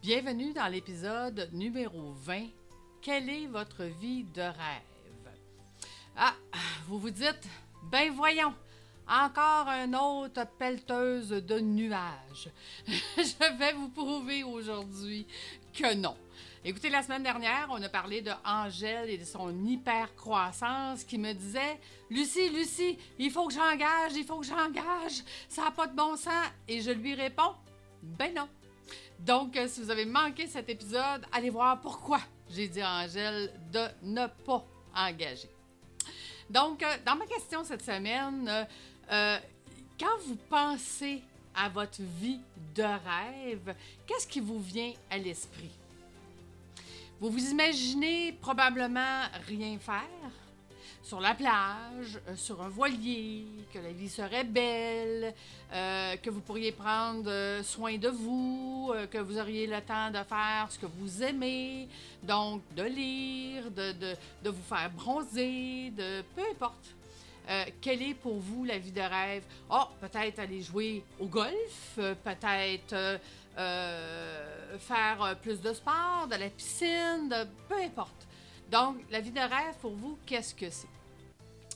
Bienvenue dans l'épisode numéro 20. Quelle est votre vie de rêve? Ah, vous vous dites, ben voyons, encore un autre pelleteuse de nuages. Je vais vous prouver aujourd'hui que non. Écoutez, la semaine dernière, on a parlé de Angèle et de son hyper-croissance qui me disait Lucie, Lucie, il faut que j'engage, il faut que j'engage, ça n'a pas de bon sens. Et je lui réponds Ben non. Donc, euh, si vous avez manqué cet épisode, allez voir pourquoi j'ai dit à Angèle de ne pas engager. Donc, euh, dans ma question cette semaine, euh, quand vous pensez à votre vie de rêve, qu'est-ce qui vous vient à l'esprit? Vous vous imaginez probablement rien faire? Sur la plage, euh, sur un voilier, que la vie serait belle, euh, que vous pourriez prendre euh, soin de vous, que vous auriez le temps de faire ce que vous aimez, donc de lire, de, de, de vous faire bronzer, de peu importe. quelle est pour vous la vie de rêve? Oh, peut-être aller jouer au golf, peut-être faire plus de sport, de la piscine, de, peu importe. Donc, la vie de rêve pour vous, qu'est-ce que c'est?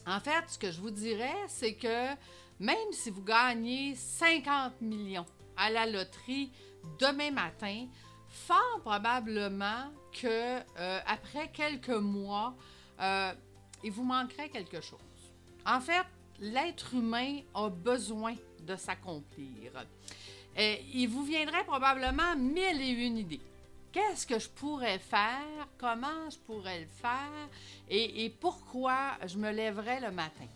En fait, ce que je vous dirais, c'est que même si vous gagnez 50 millions à la loterie demain matin, fort probablement que euh, après quelques mois, il vous manquerait quelque chose. En fait, l'être humain a besoin de s'accomplir. Euh, il vous viendrait probablement mille et une idées. Qu'est-ce que je pourrais faire? Comment je pourrais le faire? Et, pourquoi je me lèverais le matin?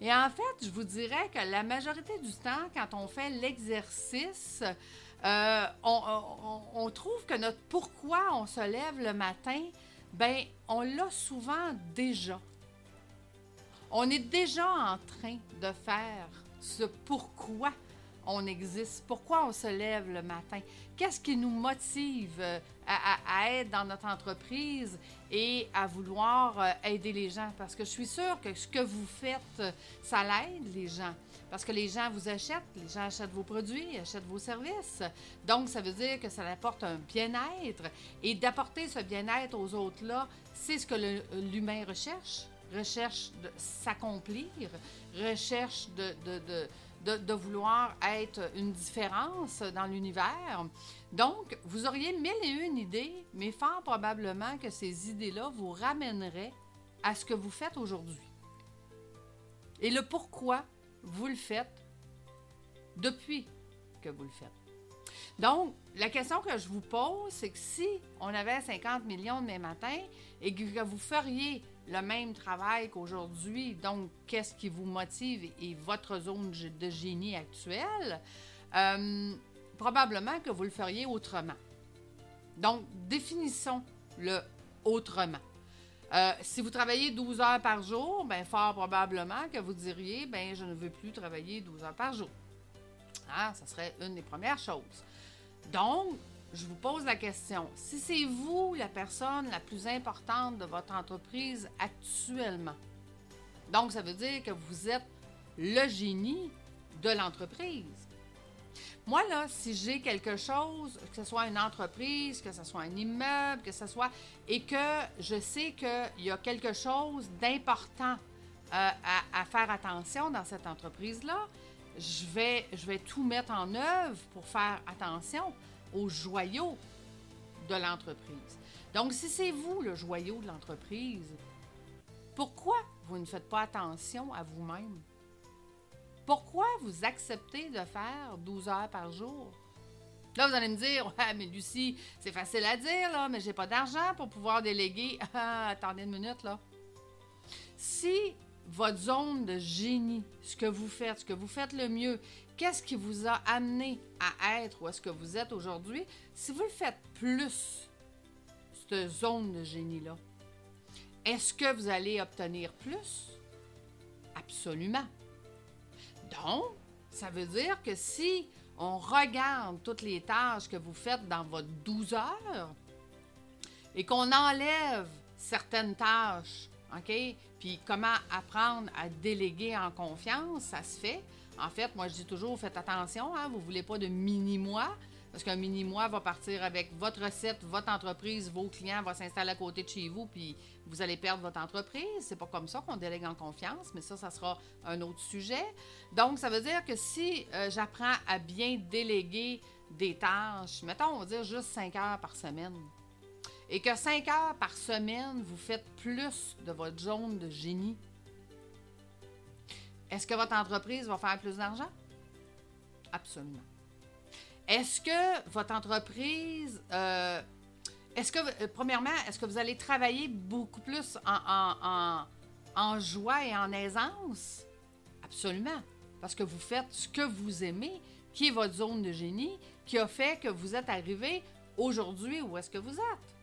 Et en fait, je vous dirais que la majorité du temps, quand on fait l'exercice, euh, on, trouve que notre pourquoi on se lève le matin, ben, on l'a souvent déjà. On est déjà en train de faire ce pourquoi on existe, pourquoi on se lève le matin, qu'est-ce qui nous motive euh, à, être dans notre entreprise et à vouloir euh, aider les gens? Parce que je suis sûre que ce que vous faites, euh, ça l'aide les gens. Parce que les gens vous achètent, les gens achètent vos produits, achètent vos services. Donc, ça veut dire que ça apporte un bien-être. Et d'apporter ce bien-être aux autres-là, c'est ce que l'humain recherche. Recherche de s'accomplir, recherche de, de de, vouloir être une différence dans l'univers. Donc, vous auriez mille et une idées, mais fort probablement que ces idées-là vous ramèneraient à ce que vous faites aujourd'hui. Et le pourquoi vous le faites depuis que vous le faites. Donc, la question que je vous pose, c'est que si on avait 50 millions demain matin et que vous feriez le même travail qu'aujourd'hui, donc qu'est-ce qui vous motive et, votre zone de génie actuelle, euh, probablement que vous le feriez autrement. Donc, définissons le autrement. Euh, si vous travaillez 12 heures par jour, bien, fort probablement que vous diriez, ben je ne veux plus travailler 12 heures par jour. Ah, ça serait une des premières choses. Donc, je vous pose la question, si c'est vous la personne la plus importante de votre entreprise actuellement, donc ça veut dire que vous êtes le génie de l'entreprise. Moi, là, si j'ai quelque chose, que ce soit une entreprise, que ce soit un immeuble, que ce soit, et que je sais qu'il y a quelque chose d'important euh, à, à, faire attention dans cette entreprise-là, je vais, je vais tout mettre en œuvre pour faire attention aux joyaux de l'entreprise. Donc, si c'est vous le joyau de l'entreprise, pourquoi vous ne faites pas attention à vous-même? Pourquoi vous acceptez de faire 12 heures par jour? Là, vous allez me dire, ouais, mais Lucie, c'est facile à dire, là, mais j'ai pas d'argent pour pouvoir déléguer. Ah, attendez une minute, là. Si votre zone de génie, ce que vous faites, ce que vous faites le mieux, qu'est-ce qui vous a amené à être où est-ce que vous êtes aujourd'hui, si vous faites plus, cette zone de génie-là, est-ce que vous allez obtenir plus? Absolument. Donc, ça veut dire que si on regarde toutes les tâches que vous faites dans votre 12 heures et qu'on enlève certaines tâches OK? Puis comment apprendre à déléguer en confiance, ça se fait. En fait, moi, je dis toujours, faites attention, hein, vous ne voulez pas de mini-moi. Parce qu'un mini-mois va partir avec votre recette, votre entreprise, vos clients vont s'installer à côté de chez vous, puis vous allez perdre votre entreprise. C'est pas comme ça qu'on délègue en confiance, mais ça, ça sera un autre sujet. Donc, ça veut dire que si euh, j'apprends à bien déléguer des tâches, mettons, on va dire juste 5 heures par semaine, et que 5 heures par semaine, vous faites plus de votre zone de génie, est-ce que votre entreprise va faire plus d'argent? Absolument. Est-ce que votre entreprise, euh, est-ce que, euh, premièrement, est-ce que vous allez travailler beaucoup plus en, en, joie et en aisance? Absolument. Parce que vous faites ce que vous aimez, qui est votre zone de génie, qui a fait que vous êtes arrivé aujourd'hui où est-ce que vous êtes.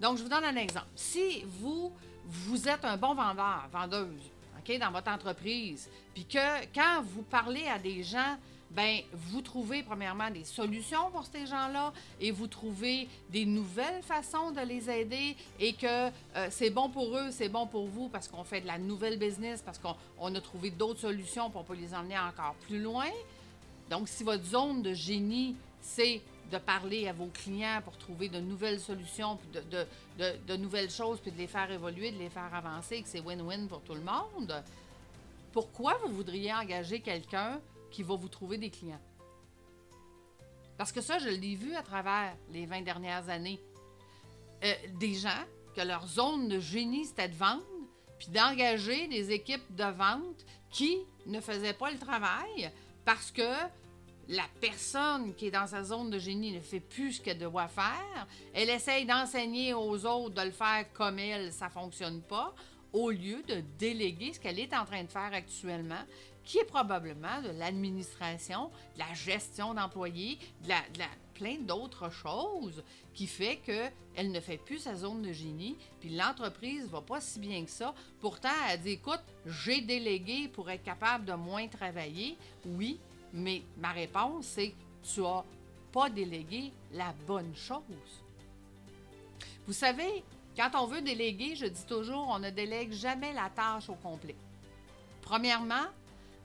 Donc, je vous donne un exemple. Si vous, vous êtes un bon vendeur, vendeuse, OK, dans votre entreprise, puis que quand vous parlez à des gens, ben vous trouvez premièrement des solutions pour ces gens-là et vous trouvez des nouvelles façons de les aider et que euh, c'est bon pour eux, c'est bon pour vous parce qu'on fait de la nouvelle business, parce qu'on a trouvé d'autres solutions pour on peut les emmener encore plus loin. Donc, si votre zone de génie, c'est de parler à vos clients pour trouver de nouvelles solutions, de, de, nouvelles choses, puis de les faire évoluer, de les faire avancer, que c'est win-win pour tout le monde, pourquoi vous voudriez engager quelqu'un qui va vous trouver des clients? Parce que ça, je l'ai vu à travers les 20 dernières années. Euh, des gens que leur zone de génie, c'était de vendre, puis d'engager des équipes de vente qui ne faisaient pas le travail parce que la personne qui est dans sa zone de génie ne fait plus ce qu'elle doit faire. Elle essaye d'enseigner aux autres de le faire comme elle, ça ne fonctionne pas, au lieu de déléguer ce qu'elle est en train de faire actuellement, qui est probablement de l'administration, de la gestion d'employés, de la, plein d'autres choses qui fait qu'elle ne fait plus sa zone de génie, puis l'entreprise va pas si bien que ça. Pourtant, elle dit, écoute, j'ai délégué pour être capable de moins travailler. Oui, mais ma réponse, c'est tu n'as pas délégué la bonne chose. Vous savez, quand on veut déléguer, je dis toujours, on ne délègue jamais la tâche au complet. Premièrement,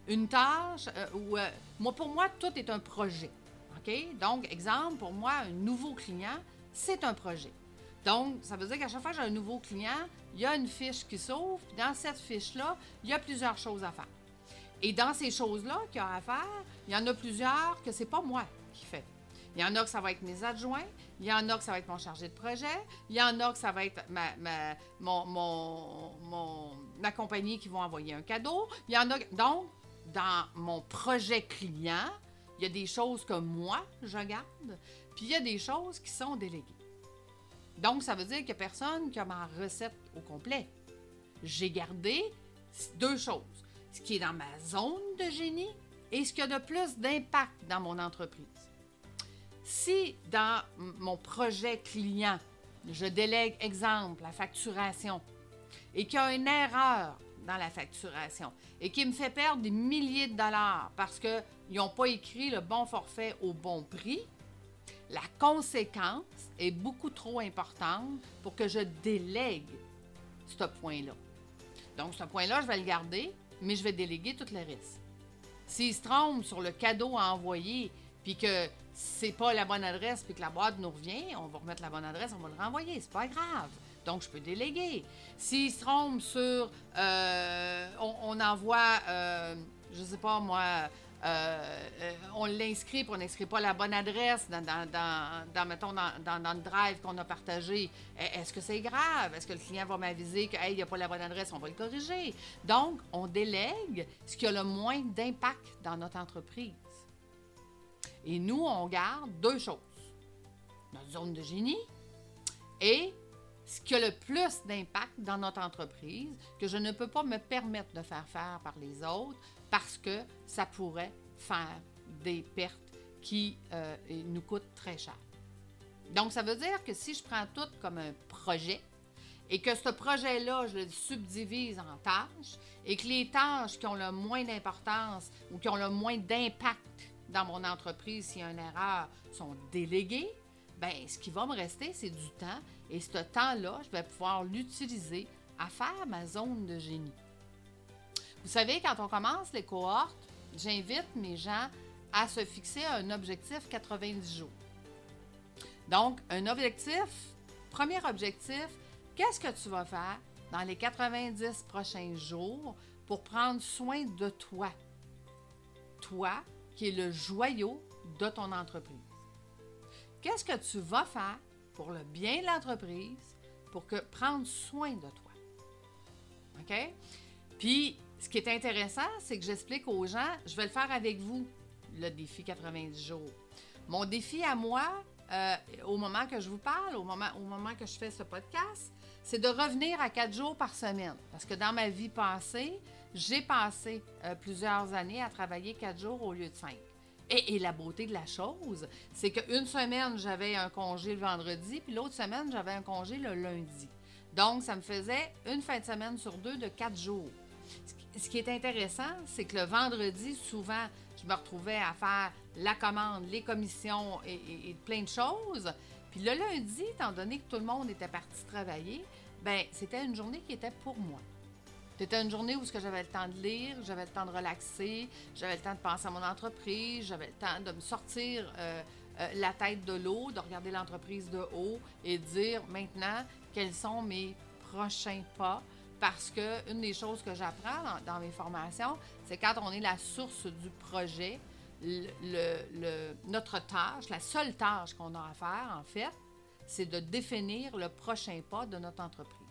une tâche, euh, euh, pour moi, tout est un projet. Donc, exemple, pour moi, un nouveau client, c'est un projet. Donc, ça veut dire qu'à chaque fois que j'ai un nouveau client, il y a une fiche qui s'ouvre. Dans cette fiche-là, il y a plusieurs choses à faire. Et dans ces choses-là qu'il y a à faire, il y en a plusieurs que c'est pas moi qui fais. Il y en a que ça va être mes adjoints, il y en a que ça va être mon chargé de projet, il y en a que ça va être ma, mon, ma compagnie qui vont envoyer un cadeau. Il y en a donc dans mon projet client, il y a des choses que moi je garde, puis il y a des choses qui sont déléguées. Donc ça veut dire qu'il n'y a personne qui a ma recette au complet. J'ai gardé deux choses ce qui est dans ma zone de génie et ce qui a de plus d'impact dans mon entreprise. Si dans mon projet client, je délègue, exemple, la facturation, et qu'il y a une erreur dans la facturation et qui me fait perdre des milliers de dollars parce qu'ils n'ont pas écrit le bon forfait au bon prix, la conséquence est beaucoup trop importante pour que je délègue ce point-là. Donc, ce point-là, je vais le garder, mais je vais déléguer tout le reste. S'il se trompe sur le cadeau à envoyer, puis que c'est pas la bonne adresse, puis que la boîte nous revient, on va remettre la bonne adresse, on va le renvoyer, c'est pas grave. Donc, je peux déléguer. S'il se trompe sur, euh, on, envoie, euh, je sais pas moi, on l'inscrit, puis on n'inscrit pas la bonne adresse dans, mettons, dans, le drive qu'on a partagé. E, est-ce que c'est grave? Est-ce que le client va m'aviser qu'il n'y a pas la bonne adresse? On va le corriger. Donc, on délègue ce qui a le moins d'impact dans notre entreprise. Et nous, on garde deux choses. Notre zone de génie et ce qui a le plus d'impact dans notre entreprise que je ne peux pas me permettre de faire faire par les autres parce que ça pourrait faire des pertes qui euh, nous coûtent très cher. Donc, ça veut dire que si je prends tout comme un projet et que ce projet-là, je le subdivise en tâches et que les tâches qui ont le moins d'importance ou qui ont le moins d'impact dans mon entreprise s'il y a une erreur sont déléguées, bien, ce qui va me rester, c'est du temps et ce temps-là, je vais pouvoir l'utiliser à faire ma zone de génie. Vous savez, quand on commence les cohortes, j'invite mes gens à se fixer un objectif 90 jours. Donc, un objectif, premier objectif, qu'est-ce que tu vas faire dans les 90 prochains jours pour prendre soin de toi? Toi, qui est le joyau de ton entreprise. Qu'est-ce que tu vas faire pour le bien de l'entreprise, pour que prendre soin de toi? OK? Puis, ce qui est intéressant, c'est que j'explique aux gens, je vais le faire avec vous, le défi 90 jours. Mon défi à moi, euh, au moment que je vous parle, au moment, au moment que je fais ce podcast, c'est de revenir à quatre jours par semaine. Parce que dans ma vie passée, j'ai passé euh, plusieurs années à travailler quatre jours au lieu de cinq. Et, la beauté de la chose, c'est qu'une semaine, j'avais un congé le vendredi, puis l'autre semaine, j'avais un congé le lundi. Donc, ça me faisait une fin de semaine sur deux de quatre jours. Ce qui est intéressant, c'est que le vendredi, souvent, je me retrouvais à faire la commande, les commissions et, plein de choses. Puis le lundi, étant donné que tout le monde était parti travailler, ben c'était une journée qui était pour moi. C'était une journée où j'avais le temps de lire, j'avais le temps de relaxer, j'avais le temps de penser à mon entreprise, j'avais le temps de me sortir euh, euh, la tête de l'eau, de regarder l'entreprise de haut et de dire maintenant quels sont mes prochains pas? Parce que une des choses que j'apprends dans, mes formations, c'est quand on est la source du projet, notre tâche, la seule tâche qu'on a à faire, en fait, c'est de définir le prochain pas de notre entreprise.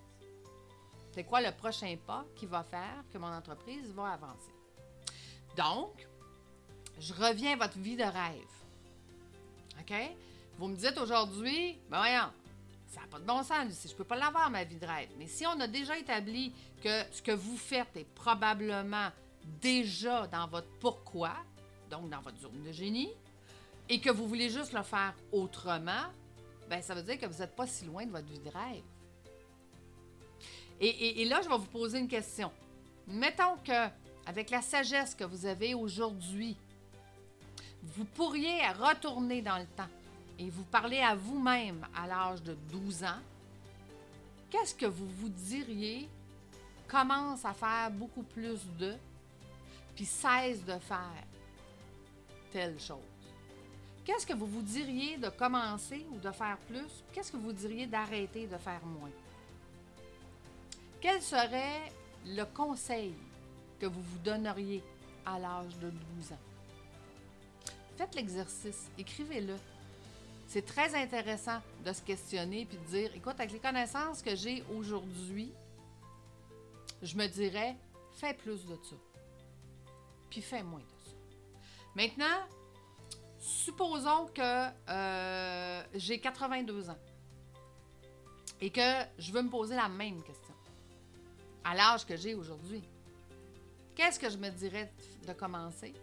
C'est quoi le prochain pas qui va faire que mon entreprise va avancer? Donc, je reviens à votre vie de rêve. OK? Vous me dites aujourd'hui, ben voyons, ça n'a pas de bon sens, je ne peux pas l'avoir, ma vie de rêve. Mais si on a déjà établi que ce que vous faites est probablement déjà dans votre pourquoi, donc dans votre zone de génie, et que vous voulez juste le faire autrement, ben ça veut dire que vous n'êtes pas si loin de votre vie de rêve. Et, là, je vais vous poser une question. Mettons que, avec la sagesse que vous avez aujourd'hui, vous pourriez retourner dans le temps et vous parler à vous-même à l'âge de 12 ans, qu'est-ce que vous vous diriez commence à faire beaucoup plus de, puis cesse de faire telle chose? Qu'est-ce que vous vous diriez de commencer ou de faire plus? Qu'est-ce que vous diriez d'arrêter de faire moins? Quel serait le conseil que vous vous donneriez à l'âge de 12 ans? Faites l'exercice, écrivez-le. C'est très intéressant de se questionner puis de dire écoute, avec les connaissances que j'ai aujourd'hui, je me dirais fais plus de ça. Puis fais moins de ça. Maintenant, supposons que euh, j'ai 82 ans et que je veux me poser la même question à l'âge que j'ai aujourd'hui. Qu'est-ce que je me dirais de commencer?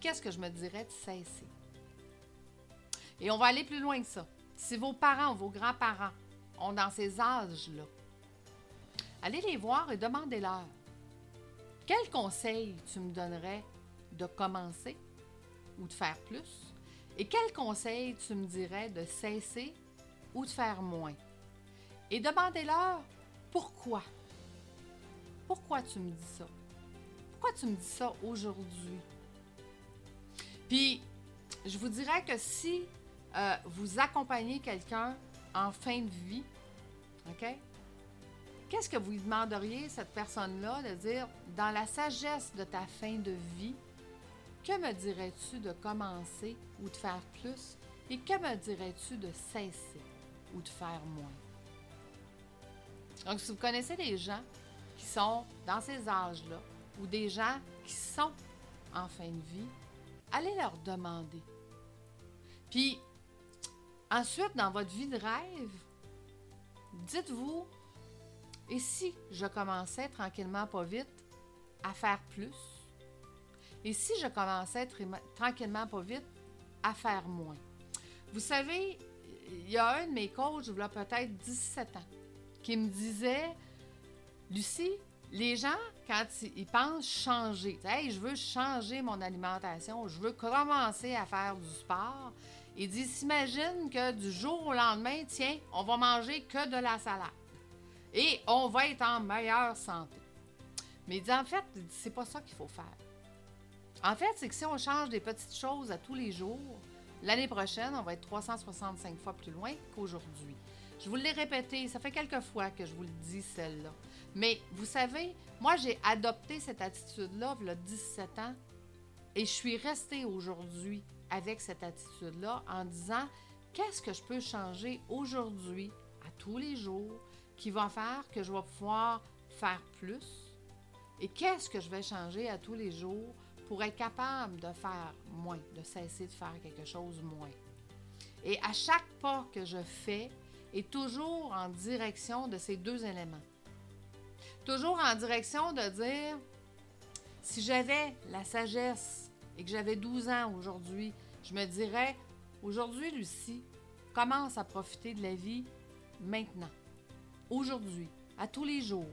qu'est-ce que je me dirais de cesser? Et on va aller plus loin que ça. Si vos parents, vos grands-parents ont dans ces âges-là, allez les voir et demandez-leur quel conseil tu me donnerais de commencer ou de faire plus? Et quel conseil tu me dirais de cesser ou de faire moins? Et demandez-leur pourquoi. Pourquoi tu me dis ça? Pourquoi tu me dis ça aujourd'hui? Puis, je vous dirais que si euh, vous accompagnez quelqu'un en fin de vie, OK? Qu'est-ce que vous demanderiez, cette personne-là, de dire, dans la sagesse de ta fin de vie, que me dirais-tu de commencer ou de faire plus? Et que me dirais-tu de cesser ou de faire moins? Donc, si vous connaissez des gens sont dans ces âges-là, ou des gens qui sont en fin de vie, allez leur demander. Puis, ensuite, dans votre vie de rêve, dites-vous, et si je commençais tranquillement, pas vite, à faire plus? Et si je commençais tranquillement, pas vite, à faire moins? Vous savez, il y a un de mes coachs, il a peut-être 17 ans, qui me disait, Lucie, les gens, quand ils pensent changer, hey, je veux changer mon alimentation, je veux commencer à faire du sport, ils disent s'imagine que du jour au lendemain, tiens, on va manger que de la salade et on va être en meilleure santé. Mais il dit en fait, c'est pas ça qu'il faut faire. En fait, c'est que si on change des petites choses à tous les jours, L'année prochaine, on va être 365 fois plus loin qu'aujourd'hui. Je vous l'ai répété, ça fait quelques fois que je vous le dis, celle-là. Mais vous savez, moi, j'ai adopté cette attitude-là il y a 17 ans et je suis restée aujourd'hui avec cette attitude-là en disant qu'est-ce que je peux changer aujourd'hui, à tous les jours, qui va faire que je vais pouvoir faire plus? Et qu'est-ce que je vais changer à tous les jours pour être capable de faire moins, de cesser de faire quelque chose moins? Et à chaque pas que je fais est toujours en direction de ces deux éléments. Toujours en direction de dire, si j'avais la sagesse et que j'avais 12 ans aujourd'hui, je me dirais, aujourd'hui, Lucie, commence à profiter de la vie maintenant, aujourd'hui, à tous les jours,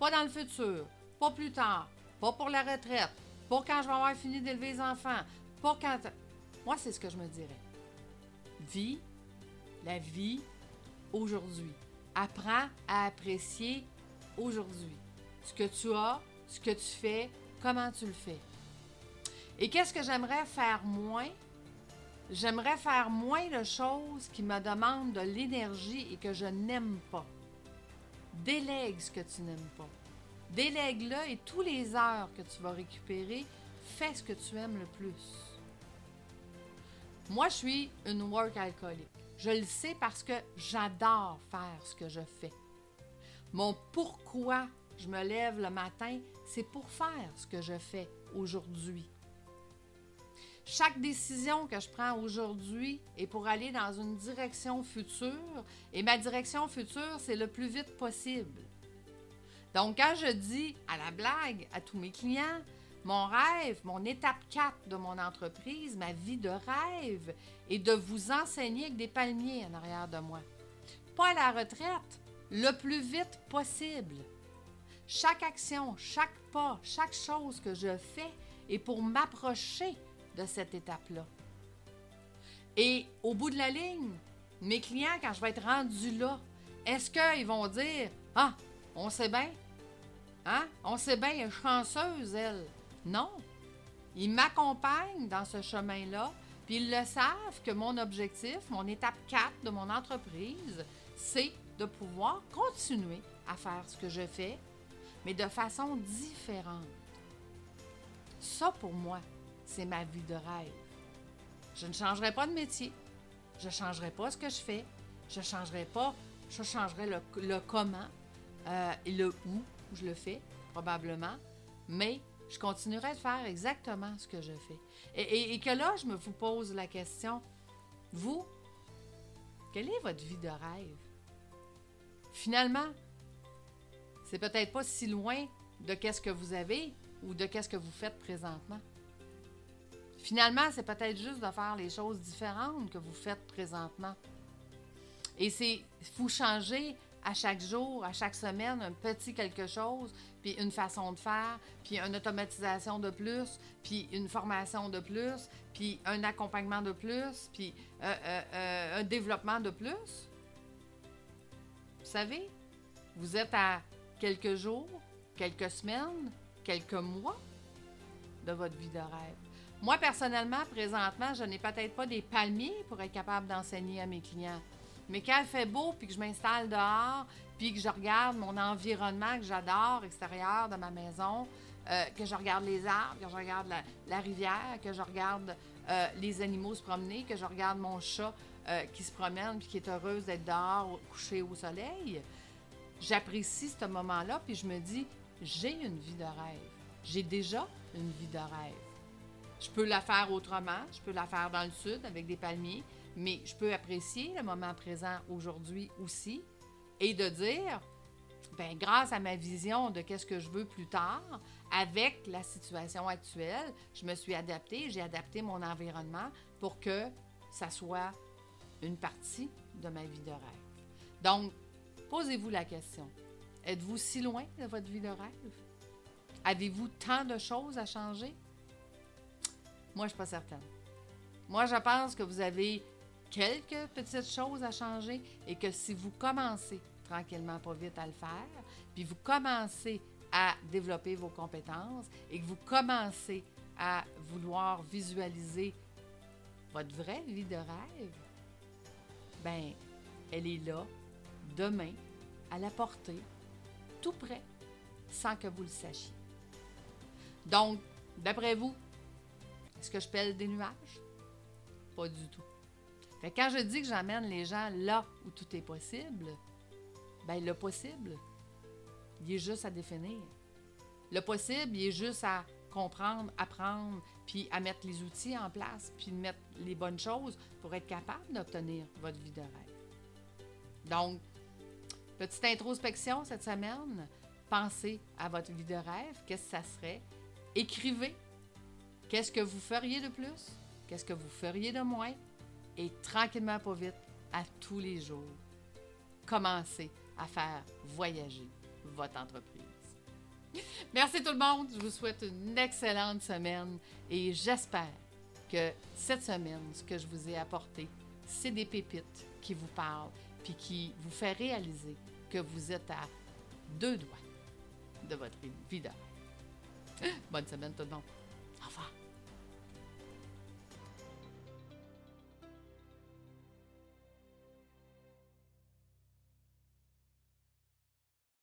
pas dans le futur, pas plus tard, pas pour la retraite, pas quand je vais avoir fini d'élever les enfants, pas quand... Moi, c'est ce que je me dirais. Vis la vie aujourd'hui. Apprends à apprécier aujourd'hui. Ce que tu as, ce que tu fais, comment tu le fais. Et qu'est-ce que j'aimerais faire moins? J'aimerais faire moins de choses qui me demandent de l'énergie et que je n'aime pas. Délègue ce que tu n'aimes pas. Délègue-le et tous les heures que tu vas récupérer, fais ce que tu aimes le plus. Moi, je suis une work alcoolique. Je le sais parce que j'adore faire ce que je fais. Mon pourquoi je me lève le matin, c'est pour faire ce que je fais aujourd'hui. Chaque décision que je prends aujourd'hui est pour aller dans une direction future et ma direction future, c'est le plus vite possible. Donc, quand je dis à la blague à tous mes clients, mon rêve, mon étape 4 de mon entreprise, ma vie de rêve, est de vous enseigner avec des palmiers en arrière de moi. Pas à la retraite, le plus vite possible. Chaque action, chaque pas, chaque chose que je fais est pour m'approcher de cette étape-là. Et au bout de la ligne, mes clients, quand je vais être rendu là, est-ce qu'ils vont dire Ah, on sait bien, Hein? On sait bien, elle est chanceuse, elle. Non. Ils m'accompagnent dans ce chemin-là, puis ils le savent que mon objectif, mon étape 4 de mon entreprise, c'est de pouvoir continuer à faire ce que je fais, mais de façon différente. Ça, pour moi, c'est ma vie de rêve. Je ne changerai pas de métier. Je ne changerai pas ce que je fais. Je ne changerai pas. Je changerai le, comment euh, et le où je le fais, probablement, mais je continuerai de faire exactement ce que je fais. Et, que là, je me vous pose la question, vous, quelle est votre vie de rêve? Finalement, c'est peut-être pas si loin de qu'est-ce que vous avez ou de qu'est-ce que vous faites présentement. Finalement, c'est peut-être juste de faire les choses différentes que vous faites présentement. Et c'est, faut changer à chaque jour, à chaque semaine, un petit quelque chose, puis une façon de faire, puis une automatisation de plus, puis une formation de plus, puis un accompagnement de plus, puis euh, euh, euh, un développement de plus. Vous savez, vous êtes à quelques jours, quelques semaines, quelques mois de votre vie de rêve. Moi, personnellement, présentement, je n'ai peut-être pas des palmiers pour être capable d'enseigner à mes clients. Mais quand il fait beau, puis que je m'installe dehors, puis que je regarde mon environnement que j'adore extérieur de ma maison, euh, que je regarde les arbres, que je regarde la, rivière, que je regarde euh, les animaux se promener, que je regarde mon chat euh, qui se promène puis qui est heureuse d'être dehors, couché au soleil, j'apprécie ce moment-là, puis je me dis, j'ai une vie de rêve. J'ai déjà une vie de rêve. Je peux la faire autrement, je peux la faire dans le sud avec des palmiers, mais je peux apprécier le moment présent aujourd'hui aussi et de dire, ben, grâce à ma vision de qu'est-ce que je veux plus tard, avec la situation actuelle, je me suis adaptée, j'ai adapté mon environnement pour que ça soit une partie de ma vie de rêve. Donc, posez-vous la question. Êtes-vous si loin de votre vie de rêve? Avez-vous tant de choses à changer? Moi, je ne suis pas certaine. Moi, je pense que vous avez quelques petites choses à changer et que si vous commencez tranquillement, pas vite à le faire, puis vous commencez à développer vos compétences et que vous commencez à vouloir visualiser votre vraie vie de rêve, ben, elle est là, demain, à la portée, tout près, sans que vous le sachiez. Donc, d'après vous, est-ce que je pèle des nuages? Pas du tout. Quand je dis que j'amène les gens là où tout est possible, ben le possible, il est juste à définir. Le possible, il est juste à comprendre, apprendre, puis à mettre les outils en place, puis mettre les bonnes choses pour être capable d'obtenir votre vie de rêve. Donc, petite introspection cette semaine. Pensez à votre vie de rêve. Qu'est-ce que ça serait? Écrivez. Qu'est-ce que vous feriez de plus? Qu'est-ce que vous feriez de moins? Et tranquillement, pas vite, à tous les jours, commencez à faire voyager votre entreprise. Merci tout le monde. Je vous souhaite une excellente semaine et j'espère cette semaine, ce que je vous ai apporté, c'est des pépites qui vous parlent puis qui vous fait réaliser que vous êtes à deux doigts de votre vie Bonne semaine tout le monde.